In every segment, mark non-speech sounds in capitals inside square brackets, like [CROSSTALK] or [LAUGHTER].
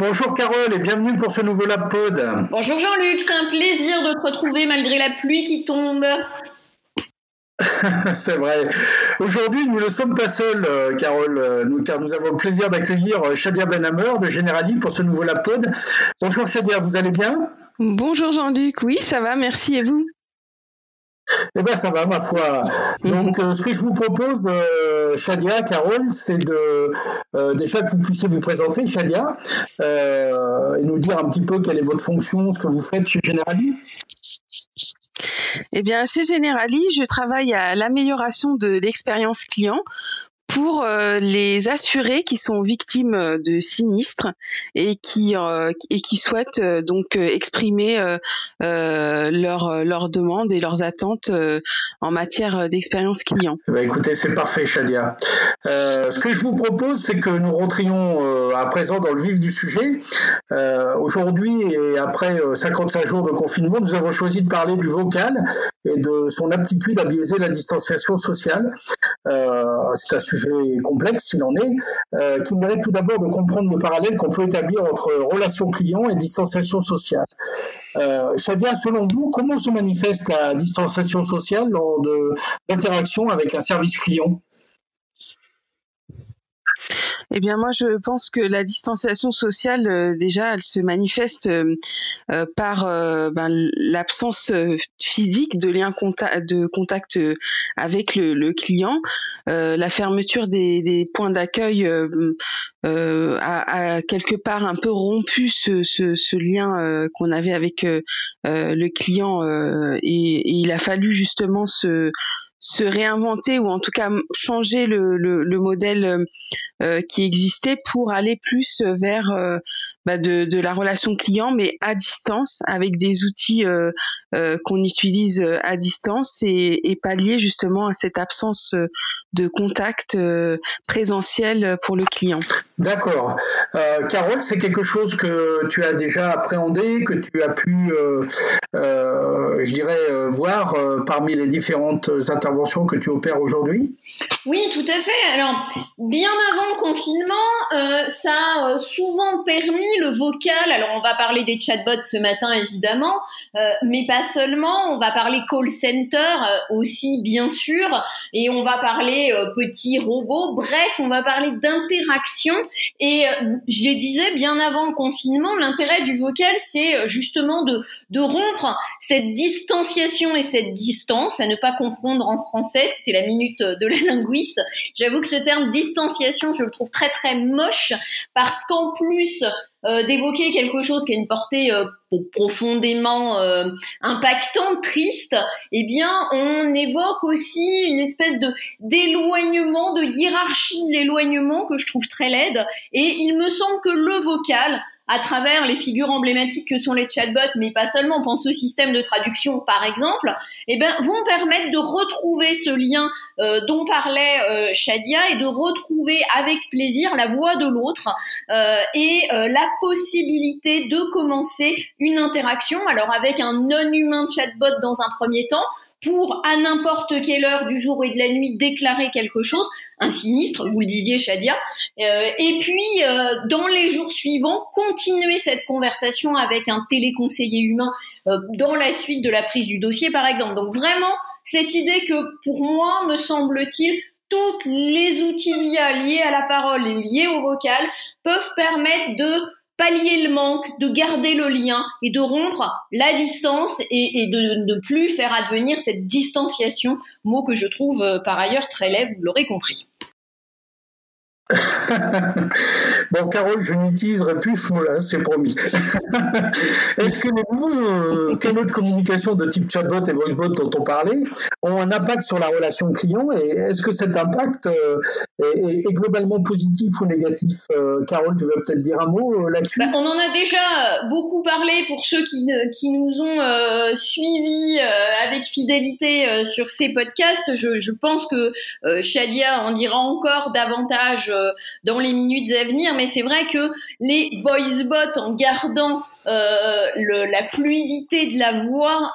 Bonjour Carole et bienvenue pour ce nouveau Lab Pod. Bonjour Jean-Luc, c'est un plaisir de te retrouver malgré la pluie qui tombe. [LAUGHS] c'est vrai. Aujourd'hui, nous ne sommes pas seuls, euh, Carole, euh, nous, car nous avons le plaisir d'accueillir euh, Shadia Benhamer de Generali pour ce nouveau Lab Pod. Bonjour Shadia, vous allez bien? Bonjour Jean-Luc, oui, ça va, merci, et vous? Eh bien, ça va, ma foi. [LAUGHS] Donc, ce que je vous propose, Shadia, Carole, c'est de déjà que vous puissiez vous présenter, Shadia, et nous dire un petit peu quelle est votre fonction, ce que vous faites chez Generali. Eh bien, chez Generali, je travaille à l'amélioration de l'expérience client pour euh, les assurés qui sont victimes euh, de sinistres et qui euh, et qui souhaitent donc exprimer leurs leurs demandes et leurs attentes en matière d'expérience client. Ben, écoutez, c'est parfait, Shadia. ce que je vous propose, c'est que nous rentrions à présent dans le vif du sujet. Aujourd'hui et après 55 jours de confinement, nous avons choisi de parler du vocal et de son aptitude à biaiser la distanciation sociale. c'est un sujet complexe, s'il en est, euh, qui mérite tout d'abord de comprendre le parallèle qu'on peut établir entre relation client et distanciation sociale. Euh, selon vous, comment se manifeste la distanciation sociale lors d'interaction avec un service client? Eh bien, moi, je pense que la distanciation sociale, euh, déjà, elle se manifeste euh, euh, par ben, l'absence physique de lien de contact avec le, client, la fermeture des, points d'accueil a, quelque part un peu rompu ce, lien qu'on avait avec le client et, et, il a fallu justement se se réinventer ou en tout cas changer le, le, le modèle euh, euh, qui existait pour aller plus vers euh, bah de, de, la relation client, mais à distance, avec des outils qu'on utilise à distance et, et, pallier justement à cette absence de contact présentiel pour le client. D'accord. Euh, Carole, c'est quelque chose que tu as déjà appréhendé, que tu as pu, je dirais, voir parmi les différentes interventions que tu opères aujourd'hui? Oui, tout à fait. Alors, bien avant le confinement, ça a souvent permis le vocal. Alors, on va parler des chatbots ce matin, évidemment, euh, mais pas seulement. On va parler call center euh, aussi, bien sûr, et on va parler euh, petits robots. Bref, on va parler d'interaction. Et je le disais bien avant le confinement, l'intérêt du vocal, c'est justement de, de rompre cette distanciation et cette distance, à ne pas confondre en français. C'était la minute de la linguiste. J'avoue que ce terme distanciation, je le trouve très très moche parce qu'en plus euh, d'évoquer quelque chose qui a une portée euh, profondément euh, impactante, triste, eh bien, on évoque aussi une espèce de d'éloignement, de hiérarchie de l'éloignement que je trouve très laide. Et il me semble que le vocal à travers les figures emblématiques que sont les chatbots, mais pas seulement, pense au système de traduction par exemple, eh ben, vont permettre de retrouver ce lien euh, dont parlait euh, Shadia et de retrouver avec plaisir la voix de l'autre euh, et euh, la possibilité de commencer une interaction, alors avec un non-humain chatbot dans un premier temps, pour à n'importe quelle heure du jour et de la nuit déclarer quelque chose, un sinistre, vous le disiez Shadia, euh, et puis euh, dans les jours suivants continuer cette conversation avec un téléconseiller humain euh, dans la suite de la prise du dossier par exemple. Donc vraiment cette idée que pour moi me semble-t-il tous les outils liés à la parole et liés au vocal peuvent permettre de pallier le manque, de garder le lien et de rompre la distance et, de ne plus faire advenir cette distanciation, mot que je trouve euh, par ailleurs très laid, vous l'aurez compris. [LAUGHS] bon, Carole, je n'utiliserai plus ce mot-là, c'est promis. [LAUGHS] Est-ce que les nouveaux euh, canaux de communication de type chatbot et voicebot dont on parlait ont un impact sur la relation client et est-ce que cet impact euh, est, globalement positif ou négatif? Euh, Carole, tu veux peut-être dire un mot là-dessus? Bah, On en a déjà beaucoup parlé pour ceux qui, nous ont suivis avec fidélité sur ces podcasts. Je pense que Shadia en dira encore davantage dans les minutes à venir, mais c'est vrai que les voice bots, en gardant le, la fluidité de la voix,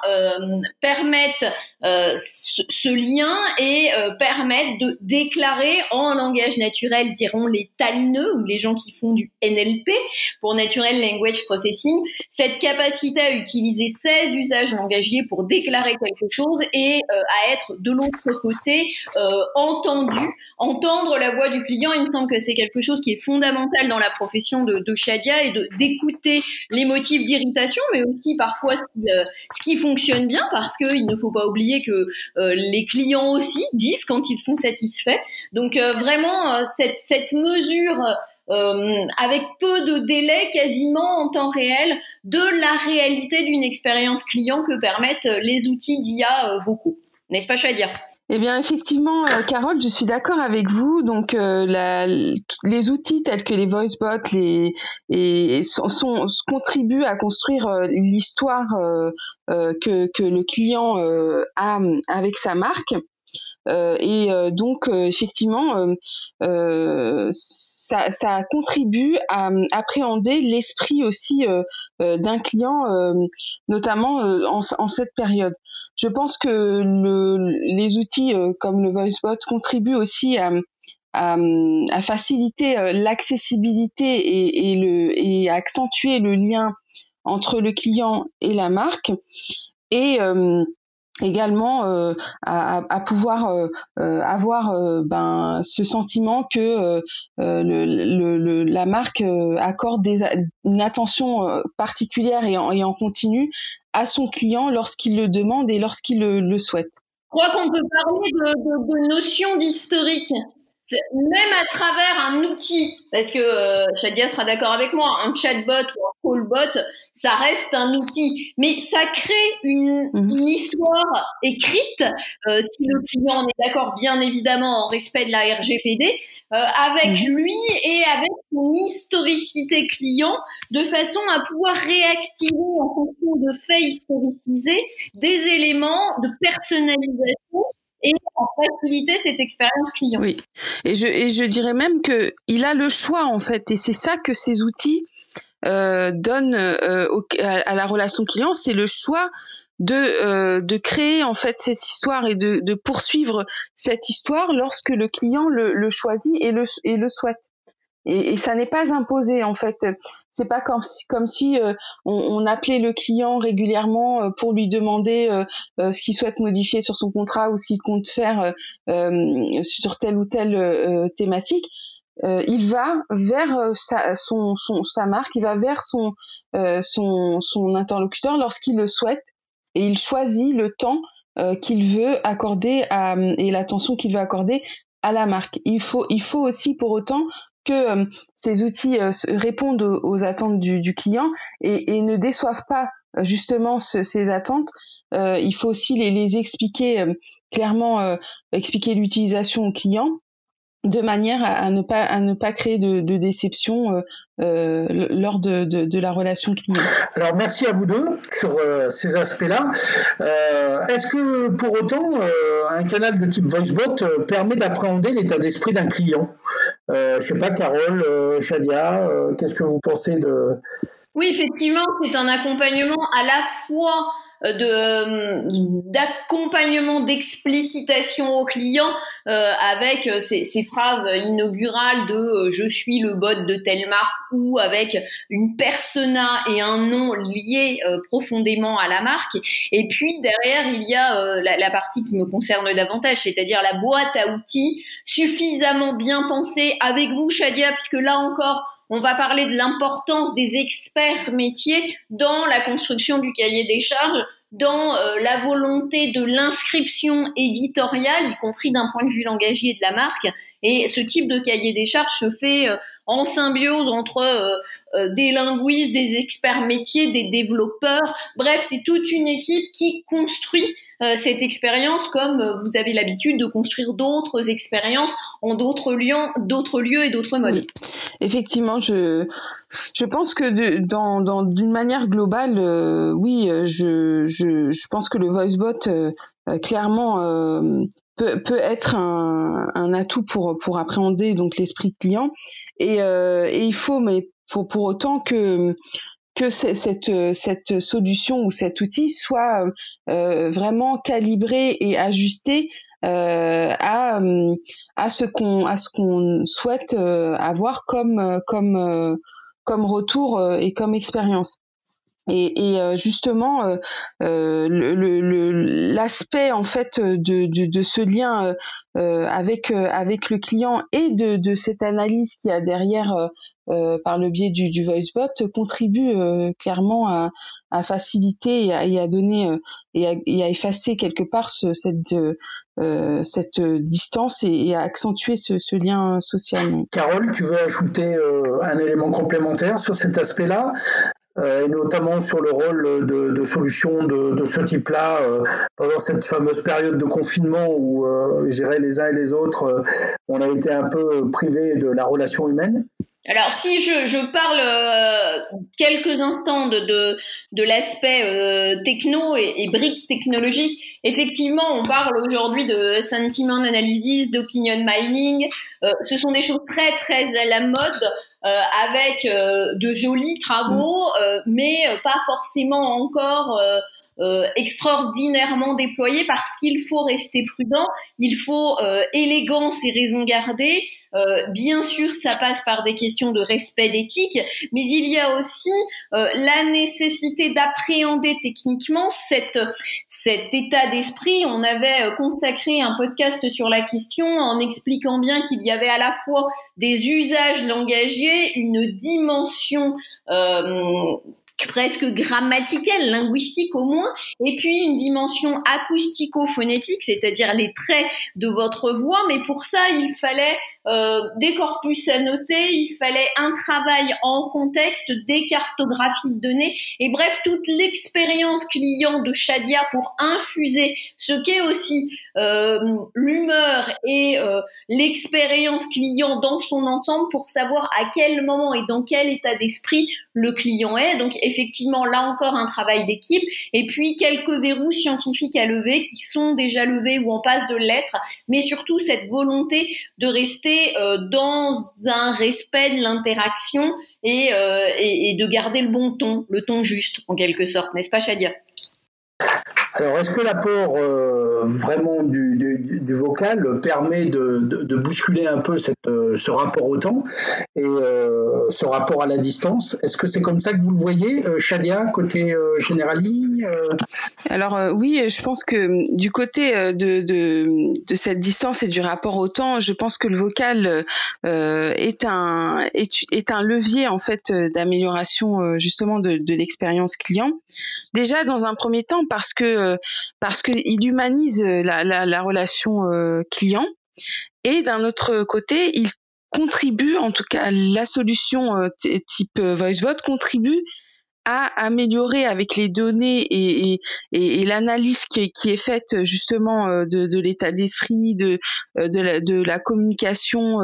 permettent ce, lien et permettent de déclarer en langage naturel, diront les talineux ou les gens qui font du NLP pour Natural Language Processing, cette capacité à utiliser 16 usages langagiers pour déclarer quelque chose et euh, à être de l'autre côté euh, entendu, entendre la voix du client. Semble que c'est quelque chose qui est fondamental dans la profession de, de Shadia et d'écouter les motifs d'irritation, mais aussi parfois ce qui, euh, fonctionne bien, parce qu'il ne faut pas oublier que les clients aussi disent quand ils sont satisfaits. Donc vraiment cette, mesure euh, avec peu de délai, quasiment en temps réel, de la réalité d'une expérience client que permettent les outils d'IA euh, vocaux. N'est-ce pas, Shadia? Eh bien, effectivement, euh, Carole, je suis d'accord avec vous. Donc, la, les outils tels que les voicebots les, et sont, sont, contribuent à construire l'histoire que, que le client a avec sa marque. et donc, effectivement, ça, ça contribue à euh, appréhender l'esprit aussi euh, euh, d'un client, notamment en, en, cette période. Je pense que le, les outils comme le VoiceBot contribuent aussi à, à, à faciliter l'accessibilité et, et, le, et accentuer le lien entre le client et la marque. Et également euh, à, à, pouvoir euh, euh, avoir ben, ce sentiment que le, le, la marque accorde des, une attention particulière et en, et en continu à son client lorsqu'il le demande et lorsqu'il le, le souhaite. Je crois qu'on peut parler de, de, de notion d'historique même à travers un outil, parce que euh, Shadia sera d'accord avec moi, un chatbot ou un callbot, ça reste un outil, mais ça crée une, mhm. une histoire écrite, euh, si le client en est d'accord, bien évidemment, en respect de la RGPD, euh, avec mhm. lui et avec son historicité client, de façon à pouvoir réactiver en fonction de faits historicisés des éléments de personnalisation et en faciliter cette expérience client. Oui, et je, et je dirais même que il a le choix en fait, et c'est ça que ces outils euh, donnent euh, à, la relation client, c'est le choix de, euh, de créer en fait cette histoire et de, de poursuivre cette histoire lorsque le client le, le choisit et le, et le souhaite et, et ça n'est pas imposé en fait. C'est pas comme si, euh, on, appelait le client régulièrement euh, pour lui demander euh, ce qu'il souhaite modifier sur son contrat ou ce qu'il compte faire sur telle ou telle thématique. il va vers sa, marque, il va vers son, interlocuteur lorsqu'il le souhaite et il choisit le temps qu'il veut accorder et l'attention qu'il veut accorder à la marque. Il faut aussi pour autant que euh, ces outils euh, répondent aux, attentes du, client et, ne déçoivent pas euh, justement ces attentes. il faut aussi les, expliquer clairement, expliquer l'utilisation au client de manière à, ne pas à ne pas créer de, déception lors de, la relation client. Alors merci à vous deux sur ces aspects-là. Est-ce que pour autant un canal de type VoiceBot permet d'appréhender l'état d'esprit d'un client? Euh, je sais pas, Carole, euh, Shadia, euh, qu'est-ce que vous pensez de... Oui, effectivement, c'est un accompagnement à la fois de d'accompagnement d'explicitation au client avec ces, ces, phrases inaugurales de je suis le bot de telle marque ou avec une persona et un nom liés profondément à la marque. Et puis derrière il y a la, la, partie qui me concerne davantage c'est-à-dire la boîte à outils suffisamment bien pensée avec vous Shadia puisque là encore on va parler de l'importance des experts métiers dans la construction du cahier des charges, dans euh, la volonté de l'inscription éditoriale, y compris d'un point de vue langagier de la marque. Et ce type de cahier des charges se fait euh, en symbiose entre euh, des linguistes, des experts métiers, des développeurs. Bref, c'est toute une équipe qui construit euh, cette expérience comme euh, vous avez l'habitude de construire d'autres expériences en d'autres lieux, d'autres lieux et d'autres modes. Effectivement, je je pense que dans dans d'une manière globale, euh, oui, je, je pense que le voicebot clairement peut, peut être un, un, atout pour pour appréhender donc l'esprit client et, et il faut mais pour pour autant que que cette, cette solution ou cet outil soit vraiment calibré et ajusté euh, à, à ce qu'on à ce qu'on souhaite avoir comme comme comme retour et comme expérience. Et, et, justement, euh, l'aspect en fait de, de, de, ce lien euh, avec avec le client et de, de cette analyse qui a derrière euh, par le biais du, du voicebot contribue clairement à, à faciliter et à, et à donner et à, et, à, effacer quelque part ce, cette cette distance et, et, à accentuer ce, ce, lien social. Carole, tu veux ajouter un élément complémentaire sur cet aspect-là? euh, et notamment sur le rôle de, de solutions de, ce type-là euh, pendant cette fameuse période de confinement où, euh, je les uns et les autres, on a été un peu privés de la relation humaine. Alors si je, parle quelques instants de, de, l'aspect techno et, et briques technologiques, effectivement on parle aujourd'hui de sentiment analysis, d'opinion mining, ce sont des choses très très à la mode. euh, avec euh, de jolis travaux, euh, mais pas forcément encore euh, extraordinairement déployés parce qu'il faut rester prudent, il faut euh, élégance et raison garder. Euh, bien sûr, ça passe par des questions de respect d'éthique, mais il y a aussi la nécessité d'appréhender techniquement cette, cet état d'esprit. On avait consacré un podcast sur la question en expliquant bien qu'il y avait à la fois des usages langagiers, une dimension presque grammaticale, linguistique au moins, et puis une dimension acoustico-phonétique, c'est-à-dire les traits de votre voix, mais pour ça, il fallait euh, des corpus à noter, il fallait un travail en contexte, des cartographies de données, et bref, toute l'expérience client de Shadia pour infuser ce qu'est aussi euh, l'humeur et euh, l'expérience client dans son ensemble pour savoir à quel moment et dans quel état d'esprit le client est. Donc effectivement, là encore, un travail d'équipe, et puis quelques verrous scientifiques à lever qui sont déjà levés ou en passe de l'être, mais surtout cette volonté de rester euh, dans un respect de l'interaction euh, et, de garder le bon ton, le ton juste en quelque sorte, n'est-ce pas Shadia? Alors, est-ce que l'apport euh, vraiment du, vocal permet de, de, bousculer un peu cette, euh, ce rapport au temps et euh, ce rapport à la distance? Est-ce que c'est comme ça que vous le voyez, Shadia, côté Generali Alors, oui, je pense que du côté de, de, cette distance et du rapport au temps, je pense que le vocal est, un, est, est, un levier, en fait, d'amélioration, justement, de l'expérience client. Déjà, dans un premier temps, parce que euh, parce qu'il humanise euh, la, la, la relation euh, client. Et d'un autre côté, il contribue, en tout cas la solution type VoiceBot contribue à améliorer avec les données et, et, et, l'analyse qui qui est, faite justement de, de l'état d'esprit, de, de la, de, la, communication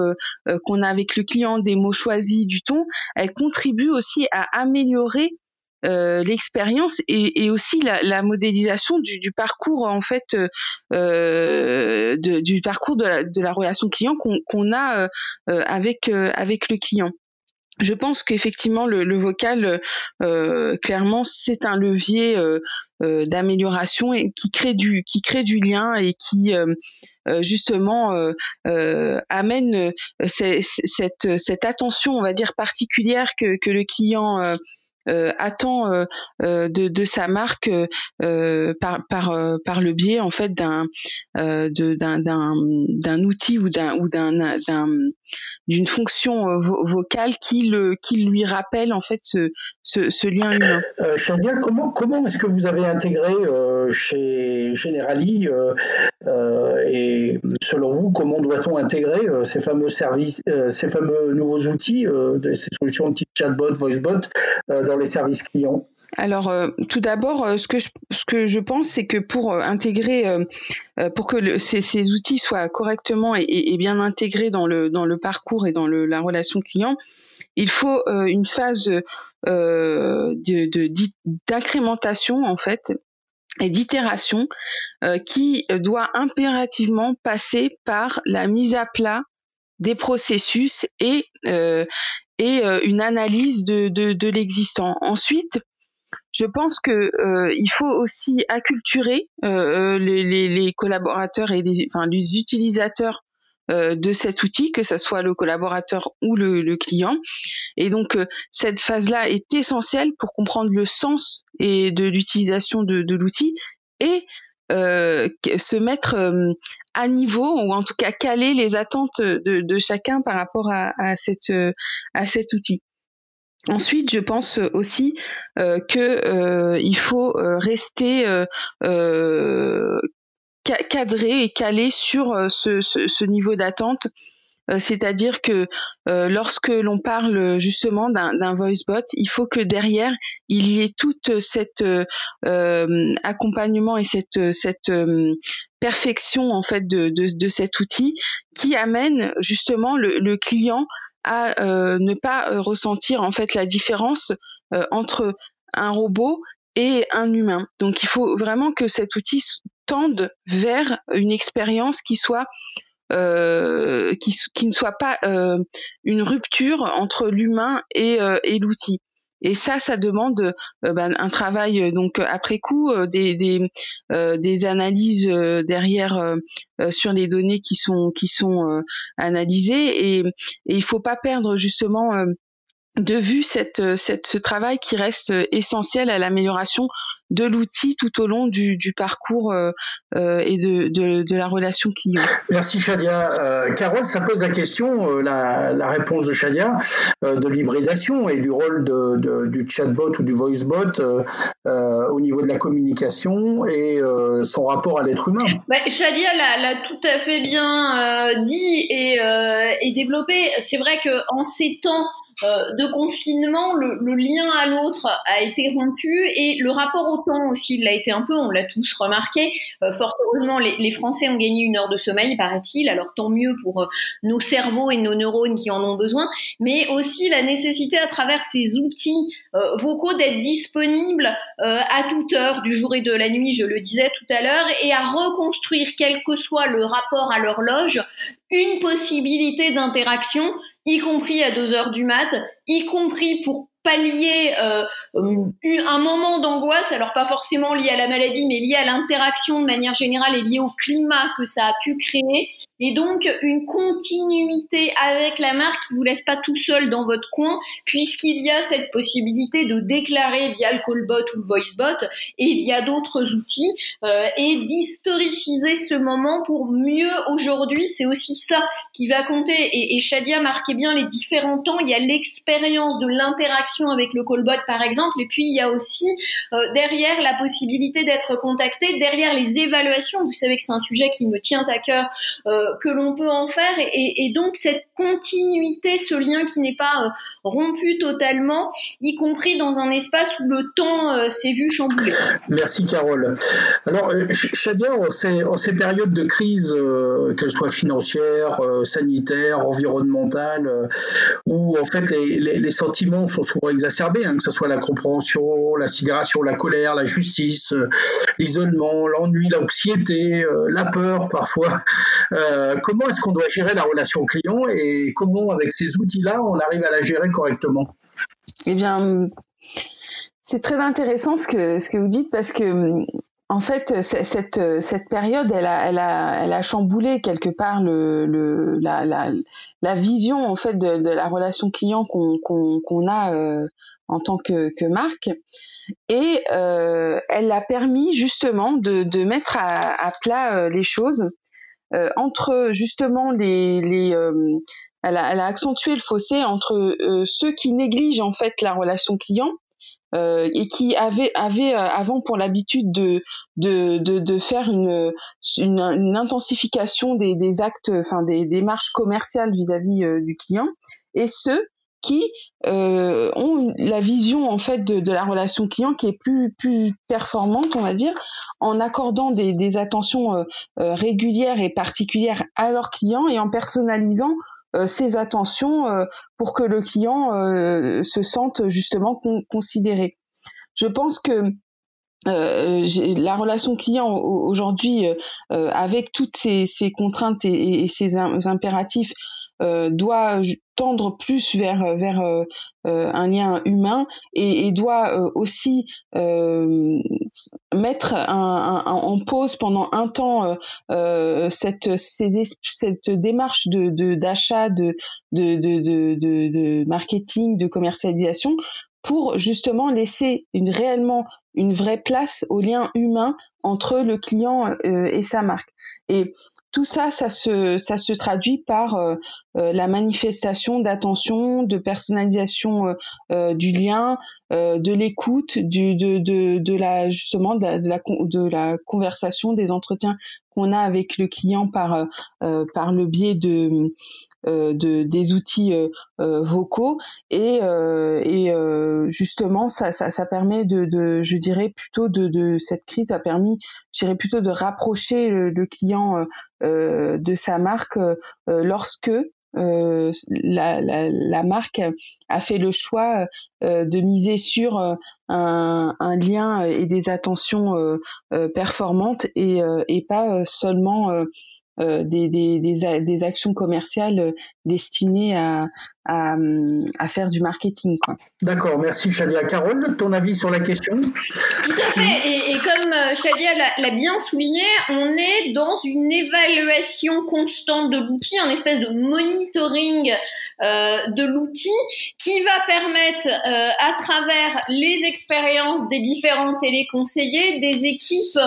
qu'on a avec le client, des mots choisis, du ton, elle contribue aussi à améliorer euh, l'expérience et, et, aussi la, la modélisation du, du, parcours en fait euh, de, du parcours de la, de la relation client qu'on a euh, euh avec euh, avec le client. Je pense qu'effectivement le, le, vocal clairement c'est un levier d'amélioration et qui crée du qui crée du lien et qui justement amène cette, cette attention on va dire particulière que, que le client euh, attend euh, euh, de, de, sa marque par, par, par le biais en fait d'un d'un d'un outil ou d'un ou d'un d'une fonction vocale qui le qui lui rappelle en fait ce, ce, lien humain. Euh, comment comment est-ce que vous avez intégré chez Generali et selon vous comment doit-on intégrer ces fameux services ces fameux nouveaux outils ces solutions de type chatbot voicebot dans les services clients? Alors, euh, tout d'abord, euh, ce que je, pense, c'est que pour euh, intégrer, pour que ces, ces, outils soient correctement et, bien intégrés dans le dans le parcours et dans le, la relation client, il faut une phase d'incrémentation en fait et d'itération qui doit impérativement passer par la mise à plat des processus et une analyse de, de l'existant. Ensuite, je pense que euh, il faut aussi acculturer euh, les, les, collaborateurs et les, enfin, les utilisateurs euh, de cet outil, que ce soit le collaborateur ou le, client. Et donc cette phase-là est essentielle pour comprendre le sens et de l'utilisation de, l'outil et euh, se mettre à niveau ou en tout cas caler les attentes de, de chacun par rapport à, à, cette, à cet outil. Ensuite, je pense aussi euh, que euh, il faut euh, rester cadré et calé sur ce, ce, niveau d'attente. C'est-à-dire que lorsque l'on parle justement d'un voice bot, il faut que derrière il y ait toute cette accompagnement et cette, cette perfection en fait de, de, de, cet outil qui amène justement le, le client à euh, ne pas euh, ressentir en fait la différence euh, entre un robot et un humain. Donc il faut vraiment que cet outil tende vers une expérience qui soit qui, ne soit pas une rupture entre l'humain et l'outil. Et ça, ça demande euh, ben, un travail euh, donc après coup, euh, des, des, des analyses derrière sur les données qui sont qui sont analysées. Et, et il faut pas perdre justement de vue cette, cette, ce travail qui reste essentiel à l'amélioration de l'outil tout au long du, du parcours euh, euh, et de, de, de, la relation client. Merci Shadia. Euh, Carole, ça pose la question, euh, la, la, réponse de Shadia, euh, de l'hybridation et du rôle de, de, du chatbot ou du voicebot au niveau de la communication et son rapport à l'être humain. Bah, Shadia l'a tout à fait bien dit et, et développé. C'est vrai qu'en ces temps euh, de confinement, le, le lien à l'autre a été rompu et le rapport au temps aussi l'a été un peu, on l'a tous remarqué. Euh, fort heureusement, les, les, Français ont gagné une heure de sommeil, paraît-il, alors tant mieux pour euh, nos cerveaux et nos neurones qui en ont besoin, mais aussi la nécessité à travers ces outils vocaux d'être disponibles à toute heure du jour et de la nuit, je le disais tout à l'heure, et à reconstruire, quel que soit le rapport à l'horloge, une possibilité d'interaction y compris à 2 heures du mat, y compris pour pallier euh, un moment d'angoisse, alors pas forcément lié à la maladie, mais lié à l'interaction de manière générale et lié au climat que ça a pu créer, et donc une continuité avec la marque qui vous laisse pas tout seul dans votre coin, puisqu'il y a cette possibilité de déclarer via le callbot ou le voicebot et via d'autres outils, euh, et d'historiciser ce moment pour mieux aujourd'hui. C'est aussi ça qui va compter. Et, Shadia marquait bien les différents temps. Il y a l'expérience de l'interaction avec le callbot, par exemple, et puis il y a aussi euh, derrière la possibilité d'être contacté, derrière les évaluations. Vous savez que c'est un sujet qui me tient à cœur. Euh, que l'on peut en faire et, donc cette continuité, ce lien qui n'est pas euh, rompu totalement, y compris dans un espace où le temps euh, s'est vu chambouler. Merci Carole. Alors euh, Shadia, en ces, périodes de crise, qu'elles soient financières, sanitaires, environnementales, où en fait les, sentiments sont souvent exacerbés, hein, que ce soit la compréhension, la sidération, la colère, la justice, l'isolement, l'ennui, l'anxiété, la peur parfois. Euh, comment est-ce qu'on doit gérer la relation client et comment, avec ces outils-là, on arrive à la gérer correctement? Eh bien, c'est très intéressant ce que, vous dites parce que en fait, cette, période, elle a, chamboulé quelque part la, vision en fait de, la relation client qu'on a euh, en tant que, que marque, et euh, elle a permis justement de, mettre à, plat euh, les choses euh, entre justement les, les euh, elle, a, elle, a, accentué le fossé entre euh, ceux qui négligent en fait la relation client euh, et qui avaient, avaient avant pour l'habitude de, de, de, de, faire une, une, une intensification des, des, actes, enfin des démarches commerciales vis-à-vis -vis, du client, et ceux qui euh, ont la vision en fait de, de, la relation client qui est plus plus performante, on va dire, en accordant des, des attentions euh, euh régulières et particulières à leurs clients et en personnalisant euh, ces attentions euh, pour que le client se sente justement con considéré. Je pense que la relation client aujourd'hui, avec toutes ces, ces contraintes et, et ces impératifs, euh, doit tendre plus vers vers euh, euh, un lien humain et, doit aussi mettre en pause pendant un temps cette cette démarche de d'achat de, de, de, de marketing de commercialisation pour justement laisser une réellement une vraie place au lien humain entre le client et sa marque. Et tout ça, ça se, ça se traduit par euh, euh, la manifestation d'attention, de personnalisation euh, du lien, de l'écoute, de, de, de la justement de la, de la conversation, des entretiens qu'on a avec le client par par le biais de de des outils vocaux et et justement ça, ça ça permet de, de je dirais plutôt de de cette crise a permis je dirais plutôt de rapprocher le, client euh, de sa marque euh, lorsque euh, la, la, la, marque a fait le choix de miser sur un, un, lien et des attentions performantes et, et pas seulement euh, des, des, des, des, actions commerciales destinées à, à, à faire du marketing. D'accord, merci Shadia. Carole, ton avis sur la question? Tout à fait, et, et comme euh, Shadia l'a bien souligné, on est dans une évaluation constante de l'outil, un espèce de monitoring euh, de l'outil qui va permettre, euh, à travers les expériences des différents téléconseillers, des équipes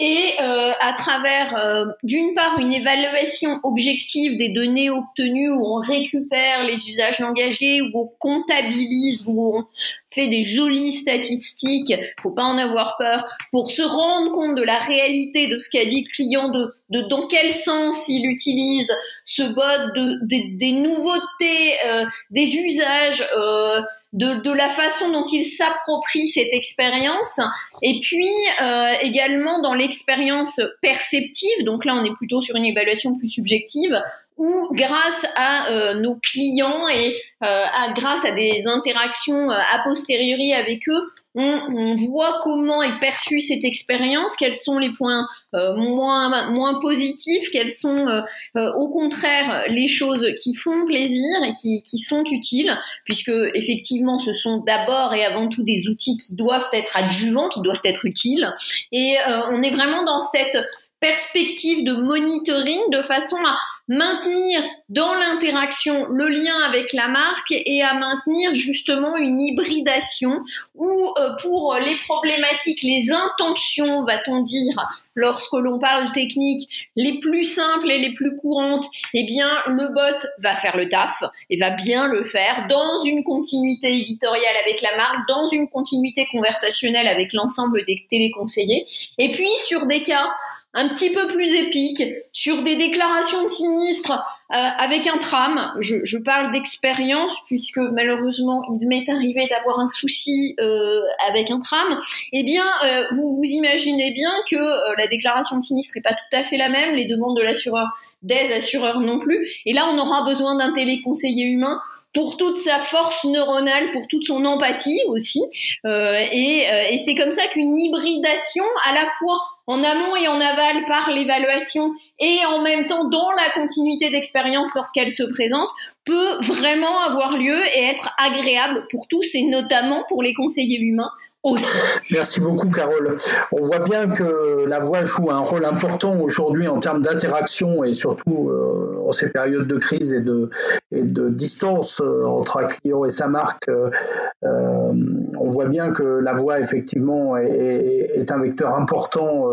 et euh, à travers euh, d'une part une évaluation objective des données obtenues où on récupère les usages engagés, où on comptabilise, où on fait des jolies statistiques, faut pas en avoir peur, pour se rendre compte de la réalité de ce qu'a dit le client, de, de dans quel sens il utilise ce bot, de, des nouveautés, euh, des usages, euh, de, de, la façon dont il s'approprie cette expérience, et puis euh, également dans l'expérience perceptive, donc là on est plutôt sur une évaluation plus subjective, où grâce à euh, nos clients et euh, à, grâce à des interactions euh, a posteriori avec eux, on, on, voit comment est perçue cette expérience, quels sont les points moins, moins positifs, quels sont au contraire les choses qui font plaisir et qui, qui sont utiles, puisque effectivement ce sont d'abord et avant tout des outils qui doivent être adjuvants, qui doivent être utiles. Et on est vraiment dans cette perspective de monitoring de façon à maintenir dans l'interaction le lien avec la marque et à maintenir justement une hybridation où euh, pour les problématiques, les intentions, va-t-on dire, lorsque l'on parle technique, les plus simples et les plus courantes, eh bien le bot va faire le taf et va bien le faire dans une continuité éditoriale avec la marque, dans une continuité conversationnelle avec l'ensemble des téléconseillers. Et puis sur des cas un petit peu plus épique, sur des déclarations sinistres euh, avec un tram. Je, parle d'expérience puisque malheureusement il m'est arrivé d'avoir un souci euh, avec un tram. Eh bien, euh, vous vous imaginez bien que la déclaration sinistre n'est pas tout à fait la même, les demandes de l'assureur, des assureurs non plus. Et là, on aura besoin d'un téléconseiller humain pour toute sa force neuronale, pour toute son empathie aussi. Et, et c'est comme ça qu'une hybridation à la fois en amont et en aval par l'évaluation et en même temps dans la continuité d'expérience lorsqu'elle se présente peut vraiment avoir lieu et être agréable pour tous et notamment pour les conseillers humains [LAUGHS] Merci beaucoup, Carole. On voit bien que la voix joue un rôle important aujourd'hui en termes d'interaction et surtout euh, en ces périodes de crise et de, et de distance euh, entre un client et sa marque. Euh, on voit bien que la voix, effectivement, est, est un vecteur important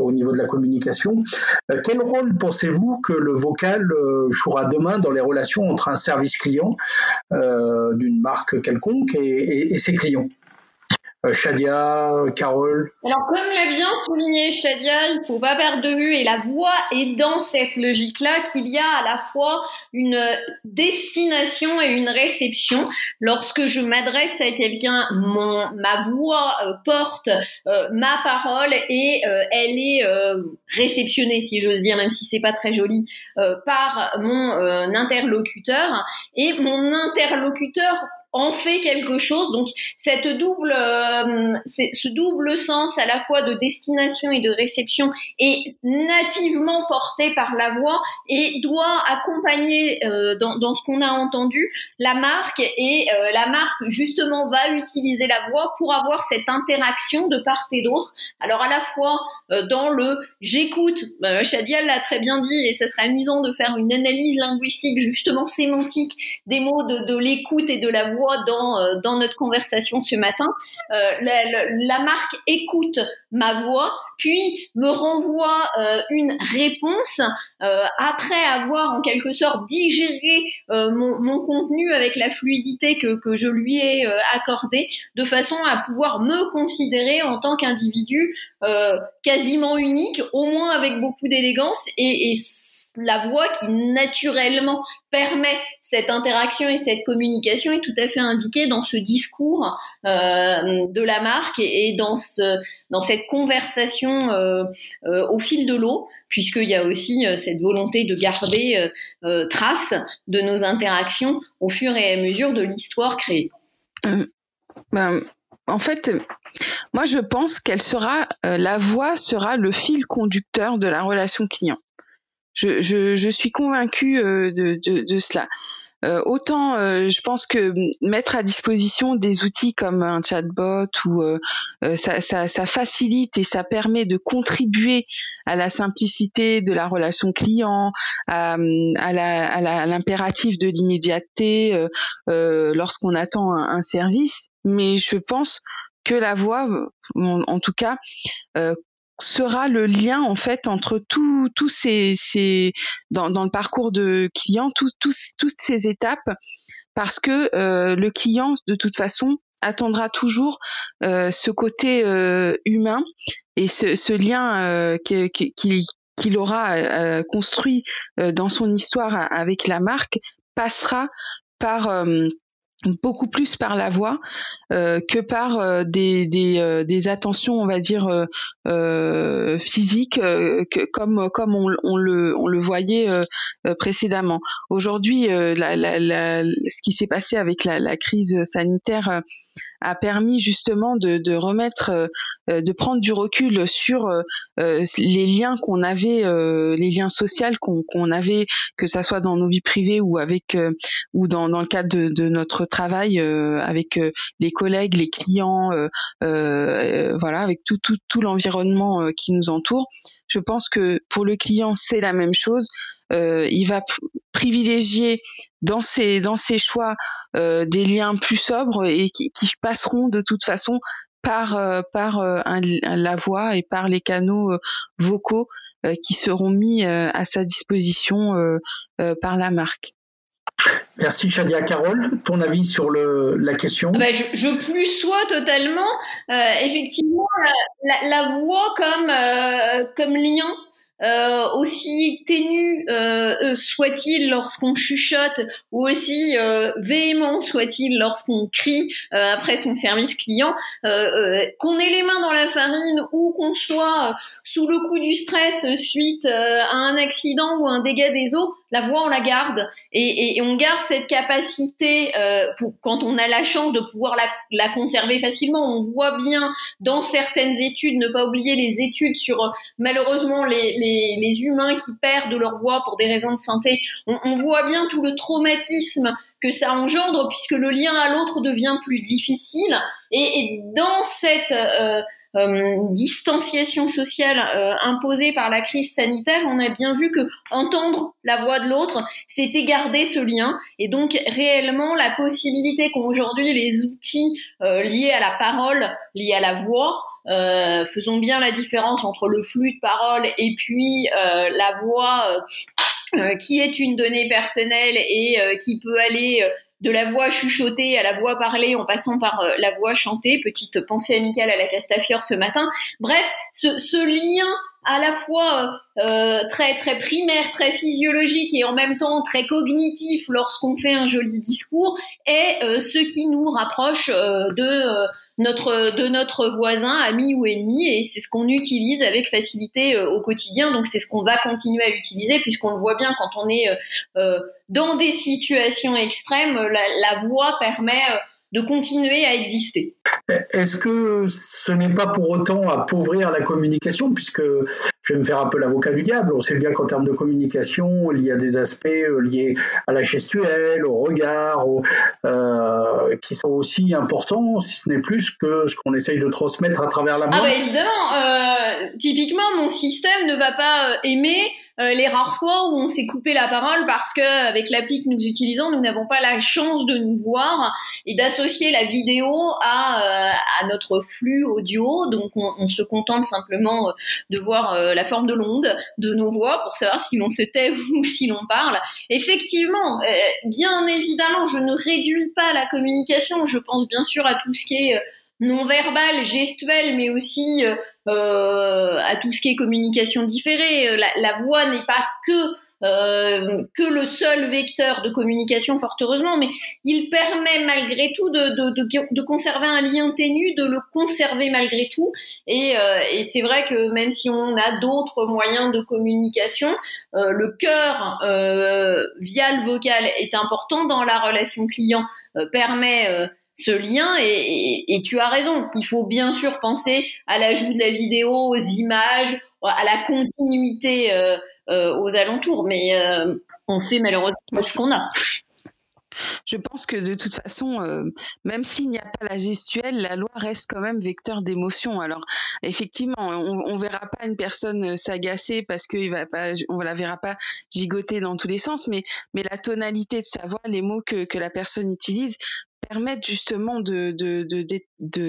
au niveau de la communication. quel rôle pensez-vous que le vocal jouera demain dans les relations entre un service client d'une marque quelconque et ses clients? euh, Shadia, Carole Alors, comme l'a bien souligné Shadia, il faut pas perdre de vue, et la voix est dans cette logique-là, qu'il y a à la fois une destination et une réception. Lorsque je m'adresse à quelqu'un, mon ma voix euh, porte euh, ma parole et elle est réceptionnée, si j'ose dire, même si c'est pas très joli, par mon interlocuteur. Et mon interlocuteur en fait quelque chose. Donc cette double, euh, ce double sens à la fois de destination et de réception est nativement porté par la voix et doit accompagner euh, dans, dans, ce qu'on a entendu la marque et euh, la marque justement va utiliser la voix pour avoir cette interaction de part et d'autre. Alors à la fois dans le j'écoute, Shadia l'a très bien dit et ça serait amusant de faire une analyse linguistique justement sémantique des mots de, de l'écoute et de la voix dans, euh, dans notre conversation ce matin. Euh, la, marque écoute ma voix, puis me renvoie euh, une réponse après avoir en quelque sorte digéré mon, contenu avec la fluidité que, que je lui ai accordée, de façon à pouvoir me considérer en tant qu'individu quasiment unique, au moins avec beaucoup d'élégance et, et la voix qui naturellement permet cette interaction et cette communication est tout à fait indiquée dans ce discours euh, de la marque et, dans, ce, dans cette conversation euh, euh, au fil de l'eau, puisqu'il y a aussi cette volonté de garder trace de nos interactions au fur et à mesure de l'histoire créée. Ben, en fait, moi je pense qu'elle sera, la voix sera le fil conducteur de la relation client. Je, je, je suis convaincue euh, de, de, de cela. Euh, autant euh, je pense que mettre à disposition des outils comme un chatbot ou euh, ça, ça, ça, facilite et ça permet de contribuer à la simplicité de la relation client, à, à l'impératif de l'immédiateté lorsqu'on attend un, service. Mais je pense que la voix, en, tout cas, sera le lien en fait entre tous ces, ces dans, le parcours de client, tous, toutes ces étapes, parce que euh, le client de toute façon attendra toujours euh, ce côté euh, humain et ce, lien qu'il aura construit dans son histoire avec la marque passera par beaucoup plus par la voix euh, que par euh, des, des, euh, des, attentions on va dire physiques que, comme comme on, le on le voyait précédemment. Aujourd'hui la, la, ce qui s'est passé avec la crise sanitaire a permis justement de, de remettre, euh, de prendre du recul sur euh, euh, les liens qu'on avait, les liens sociaux qu'on avait, que ça soit dans nos vies privées ou avec ou dans, dans le cadre de, de notre travail avec les collègues, les clients, voilà, avec tout tout, tout l'environnement qui nous entoure. Je pense que pour le client c'est la même chose. Euh, il va privilégier dans ses dans ses choix euh, des liens plus sobres et qui, passeront de toute façon par euh, par la voix et par les canaux vocaux qui seront mis à sa disposition par la marque. Merci Shadia Carole. Ton avis sur la question? Bah, je, je, plus sois totalement. effectivement, la, voix comme, comme lien euh, aussi ténu euh, euh, soit-il lorsqu'on chuchote ou aussi euh, véhément soit-il lorsqu'on crie euh, après son service client, qu'on ait les mains dans la farine ou qu'on soit sous le coup du stress suite à un accident ou un dégât des eaux, la voix on la garde et, et on garde cette capacité pour quand on a la chance de pouvoir la, la, conserver facilement. On voit bien dans certaines études, ne pas oublier les études sur malheureusement les, les les, humains qui perdent leur voix pour des raisons de santé, on, voit bien tout le traumatisme que ça engendre puisque le lien à l'autre devient plus difficile. Et, dans cette euh, euh, distanciation sociale euh, imposée par la crise sanitaire, on a bien vu que entendre la voix de l'autre, c'était garder ce lien. Et donc réellement la possibilité qu'ont aujourd'hui les outils liés à la parole, liés à la voix, euh, faisons bien la différence entre le flux de parole et puis euh, la voix euh, qui est une donnée personnelle et qui peut aller de la voix chuchotée à la voix parlée en passant par la voix chantée. Petite pensée amicale à la Castafiore ce matin. Bref, ce, lien à la fois euh, très très primaire, très physiologique et en même temps très cognitif lorsqu'on fait un joli discours, est euh, ce qui nous rapproche euh, de notre de notre voisin, ami ou ennemi, et c'est ce qu'on utilise avec facilité au quotidien. Donc c'est ce qu'on va continuer à utiliser puisqu'on le voit bien quand on est dans des situations extrêmes, la, la voix permet de continuer à exister. Est-ce que ce n'est pas pour autant appauvrir la communication, puisque je vais me faire un peu l'avocat du diable, on sait bien qu'en termes de communication, il y a des aspects euh, liés à la gestuelle, au regard, euh, qui sont aussi importants, si ce n'est plus que ce qu'on essaye de transmettre à travers la voix. Ah bah évidemment, euh, typiquement, mon système ne va pas aimer euh, les rares fois où on s'est coupé la parole parce que avec l'appli que nous utilisons, nous n'avons pas la chance de nous voir et d'associer la vidéo à, euh, à notre flux audio. Donc on, se contente simplement euh, de voir la forme de l'onde de nos voix pour savoir si l'on se tait [LAUGHS] ou si l'on parle. Effectivement, bien évidemment, je ne réduis pas la communication. Je pense bien sûr à tout ce qui est non verbal, gestuel, mais aussi euh, à tout ce qui est communication différée. Euh, la, voix n'est pas que euh, que le seul vecteur de communication, fort heureusement, mais il permet malgré tout de, de, de, conserver un lien ténu, de le conserver malgré tout. Et, euh, et c'est vrai que même si on a d'autres moyens de communication, euh, le cœur via le vocal est important dans la relation client, permet ce lien et, tu as raison. Il faut bien sûr penser à l'ajout de la vidéo, aux images, à la continuité euh, euh, aux alentours, mais euh, on fait malheureusement ce qu'on a. Je pense que de toute façon, même s'il n'y a pas la gestuelle, la loi reste quand même vecteur d'émotion. Alors, effectivement, on, ne verra pas une personne s'agacer parce qu'on va pas, on la verra pas gigoter dans tous les sens, mais, mais la tonalité de sa voix, les mots que, que la personne utilise permettre justement de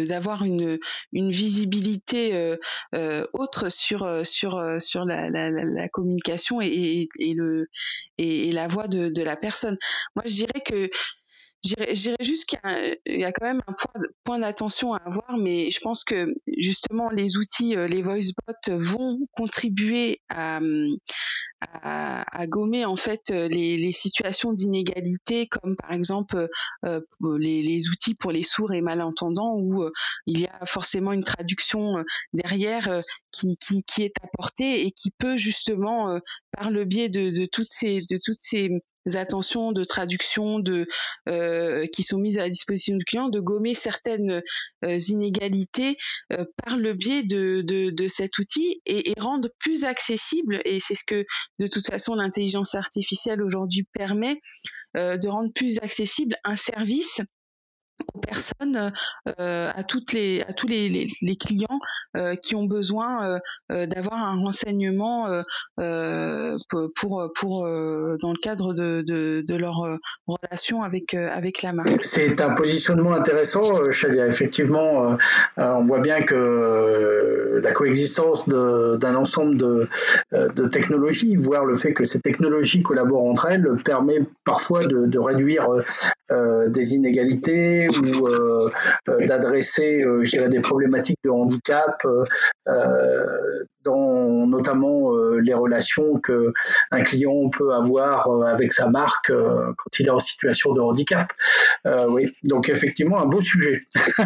d'avoir une une visibilité euh, euh, autre sur euh, sur sur la, la, communication et, et, le et, la voix de, de la personne. Moi, je dirais que J'irais juste qu'il y, a quand même un point, d'attention à avoir, mais je pense que justement les outils, les voice bots vont contribuer à, à, à, gommer en fait euh, les, les situations d'inégalité comme par exemple euh, les, les, outils pour les sourds et malentendants où euh, il y a forcément une traduction derrière qui, qui, qui, est apportée et qui peut justement par le biais de, de toutes ces de toutes ces attentions de traduction de euh, qui sont mises à la disposition du client de gommer certaines euh, inégalités euh, par le biais de, de, de cet outil et, et, rendre plus accessible et c'est ce que de toute façon l'intelligence artificielle aujourd'hui permet de rendre plus accessible un service aux personnes, euh, à toutes les, à tous les, clients euh, qui ont besoin euh, d'avoir un renseignement pour, pour, dans le cadre de, de, leur relation avec, avec la marque. C'est un positionnement intéressant, Shadia. Effectivement, on voit bien que la coexistence d'un ensemble de, de technologies, voire le fait que ces technologies collaborent entre elles, permet parfois de réduire des inégalités ou euh, euh, d'adresser, euh, des problématiques de handicap dans notamment les relations que un client peut avoir avec sa marque quand il est en situation de handicap. oui, donc effectivement un beau sujet. [LAUGHS]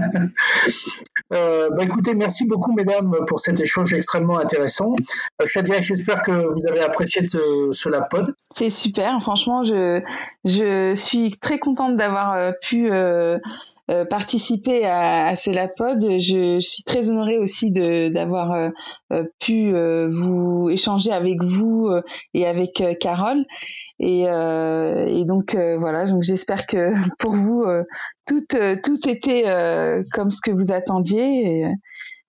bah écoutez, merci beaucoup mesdames pour cet échange extrêmement intéressant. Shadia, j'espère que vous avez apprécié ce, ce Lapod. C'est super, franchement, je, je suis très contente d'avoir pu euh, participer à, à. Je, je, suis très honorée aussi d'avoir euh, euh, pu vous échanger avec vous et avec Carole. Et, et donc voilà, donc j'espère que [LAUGHS] pour vous tout tout était comme ce que vous attendiez.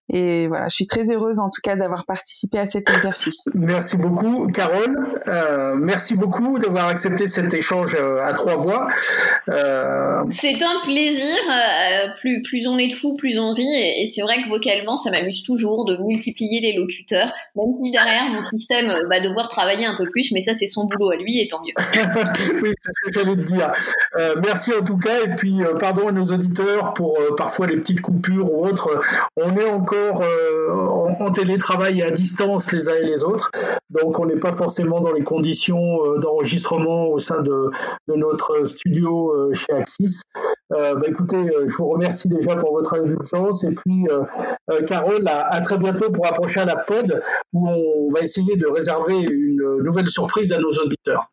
Et voilà, je suis très heureuse en tout cas d'avoir participé à cet exercice. Merci beaucoup, Carole. Euh, merci beaucoup d'avoir accepté cet échange euh, à trois voix. Euh... C'est un plaisir. Euh, plus, plus on est de fous, plus on rit. Et, c'est vrai que vocalement, ça m'amuse toujours de multiplier les locuteurs, même si derrière mon système va devoir travailler un peu plus, mais ça, c'est son boulot à lui, et tant mieux. [LAUGHS] oui, c'est ce que j'allais te dire. Euh, merci en tout cas, et puis pardon à nos auditeurs pour parfois les petites coupures ou autres. On est encore encore en, télétravail et à distance les uns et les autres. Donc on n'est pas forcément dans les conditions d'enregistrement au sein de, notre studio chez Axis. Bah, écoutez, je vous remercie déjà pour votre indulgence et puis Carole, à, très bientôt pour un prochain La Pod où on va essayer de réserver une nouvelle surprise à nos auditeurs.